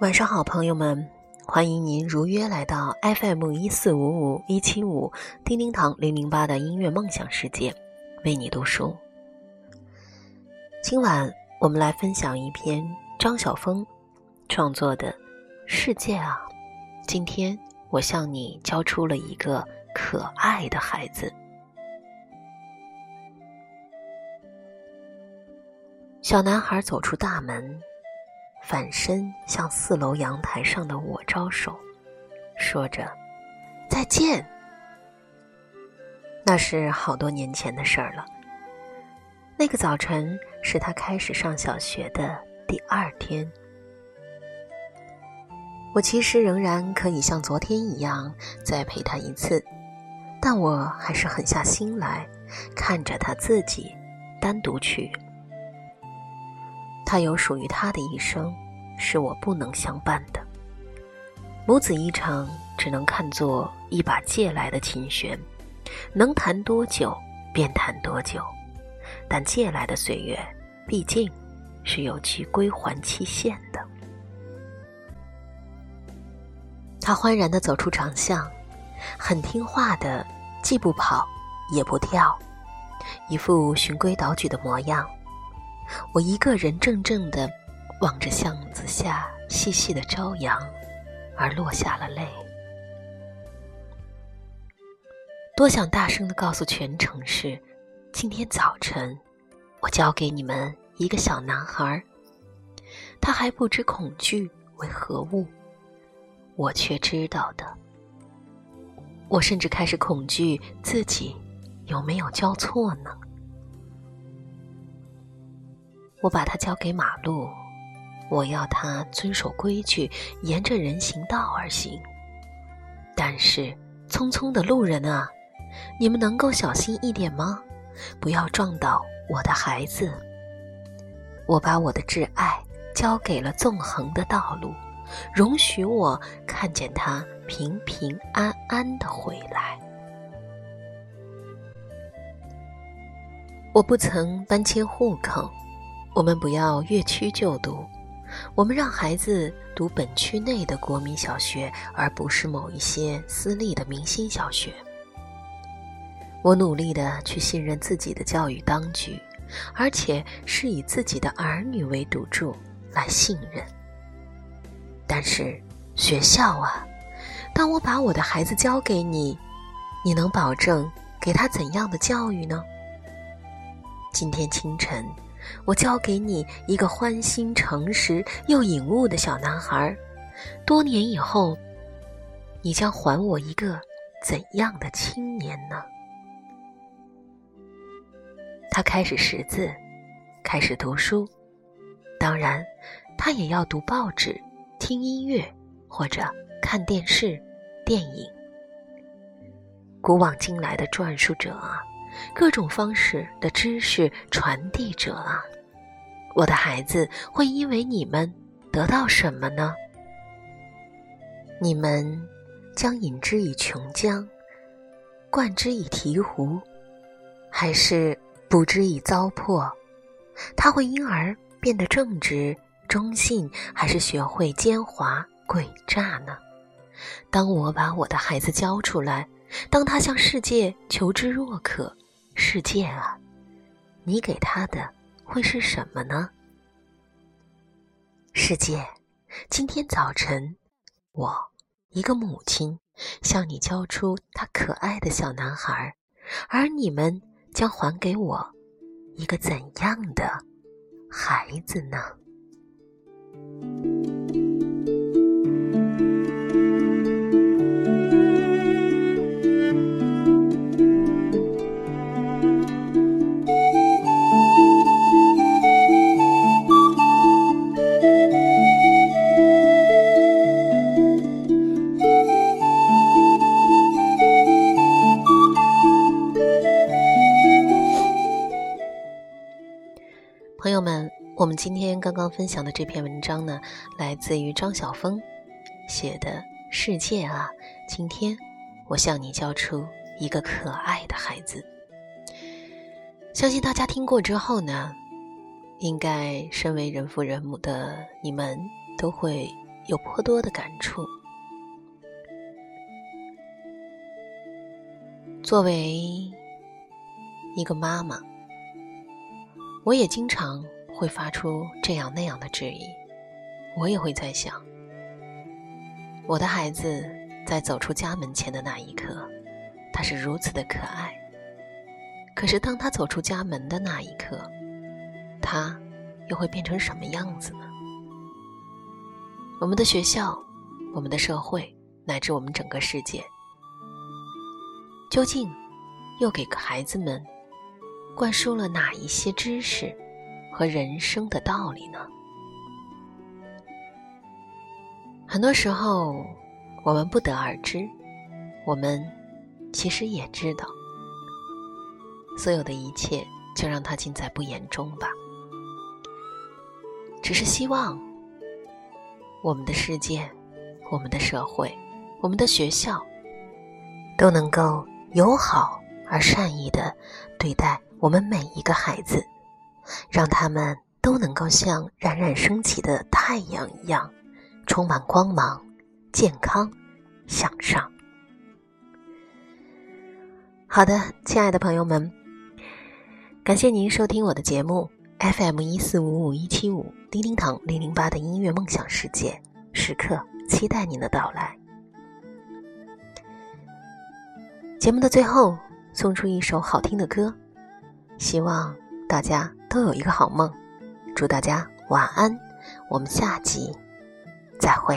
晚上好，朋友们，欢迎您如约来到 FM 一四五五一七五叮叮堂零零八的音乐梦想世界，为你读书。今晚我们来分享一篇张晓峰创作的《世界啊》，今天我向你交出了一个可爱的孩子。小男孩走出大门。反身向四楼阳台上的我招手，说着：“再见。”那是好多年前的事儿了。那个早晨是他开始上小学的第二天。我其实仍然可以像昨天一样再陪他一次，但我还是狠下心来，看着他自己单独去。他有属于他的一生，是我不能相伴的。母子一场，只能看作一把借来的琴弦，能弹多久便弹多久。但借来的岁月，毕竟是有其归还期限的。他欢然地走出长巷，很听话的，既不跑也不跳，一副循规蹈矩的模样。我一个人怔怔地望着巷子下细细的朝阳，而落下了泪。多想大声地告诉全城市：今天早晨，我交给你们一个小男孩。他还不知恐惧为何物，我却知道的。我甚至开始恐惧自己有没有交错呢？我把它交给马路，我要他遵守规矩，沿着人行道而行。但是，匆匆的路人啊，你们能够小心一点吗？不要撞倒我的孩子。我把我的挚爱交给了纵横的道路，容许我看见他平平安安的回来。我不曾搬迁户口。我们不要越区就读，我们让孩子读本区内的国民小学，而不是某一些私立的明星小学。我努力的去信任自己的教育当局，而且是以自己的儿女为赌注来信任。但是学校啊，当我把我的孩子交给你，你能保证给他怎样的教育呢？今天清晨。我交给你一个欢心诚实又颖悟的小男孩，多年以后，你将还我一个怎样的青年呢？他开始识字，开始读书，当然，他也要读报纸、听音乐或者看电视、电影。古往今来的传述者啊！各种方式的知识传递者啊，我的孩子会因为你们得到什么呢？你们将饮之以琼浆，灌之以醍醐，还是补之以糟粕？他会因而变得正直、忠信，还是学会奸猾、诡诈呢？当我把我的孩子交出来，当他向世界求知若渴。世界啊，你给他的会是什么呢？世界，今天早晨，我一个母亲向你交出他可爱的小男孩，而你们将还给我一个怎样的孩子呢？朋友们，我们今天刚刚分享的这篇文章呢，来自于张晓峰写的《世界啊，今天我向你交出一个可爱的孩子》。相信大家听过之后呢，应该身为人父人母的你们都会有颇多的感触。作为一个妈妈，我也经常会发出这样那样的质疑。我也会在想，我的孩子在走出家门前的那一刻，他是如此的可爱。可是当他走出家门的那一刻，他又会变成什么样子呢？我们的学校，我们的社会，乃至我们整个世界。究竟又给孩子们灌输了哪一些知识和人生的道理呢？很多时候我们不得而知，我们其实也知道，所有的一切就让它尽在不言中吧。只是希望我们的世界、我们的社会、我们的学校都能够。友好而善意的对待我们每一个孩子，让他们都能够像冉冉升起的太阳一样，充满光芒、健康、向上。好的，亲爱的朋友们，感谢您收听我的节目 FM 一四五五一七五叮叮堂零零八的音乐梦想世界，时刻期待您的到来。节目的最后，送出一首好听的歌，希望大家都有一个好梦，祝大家晚安，我们下集再会。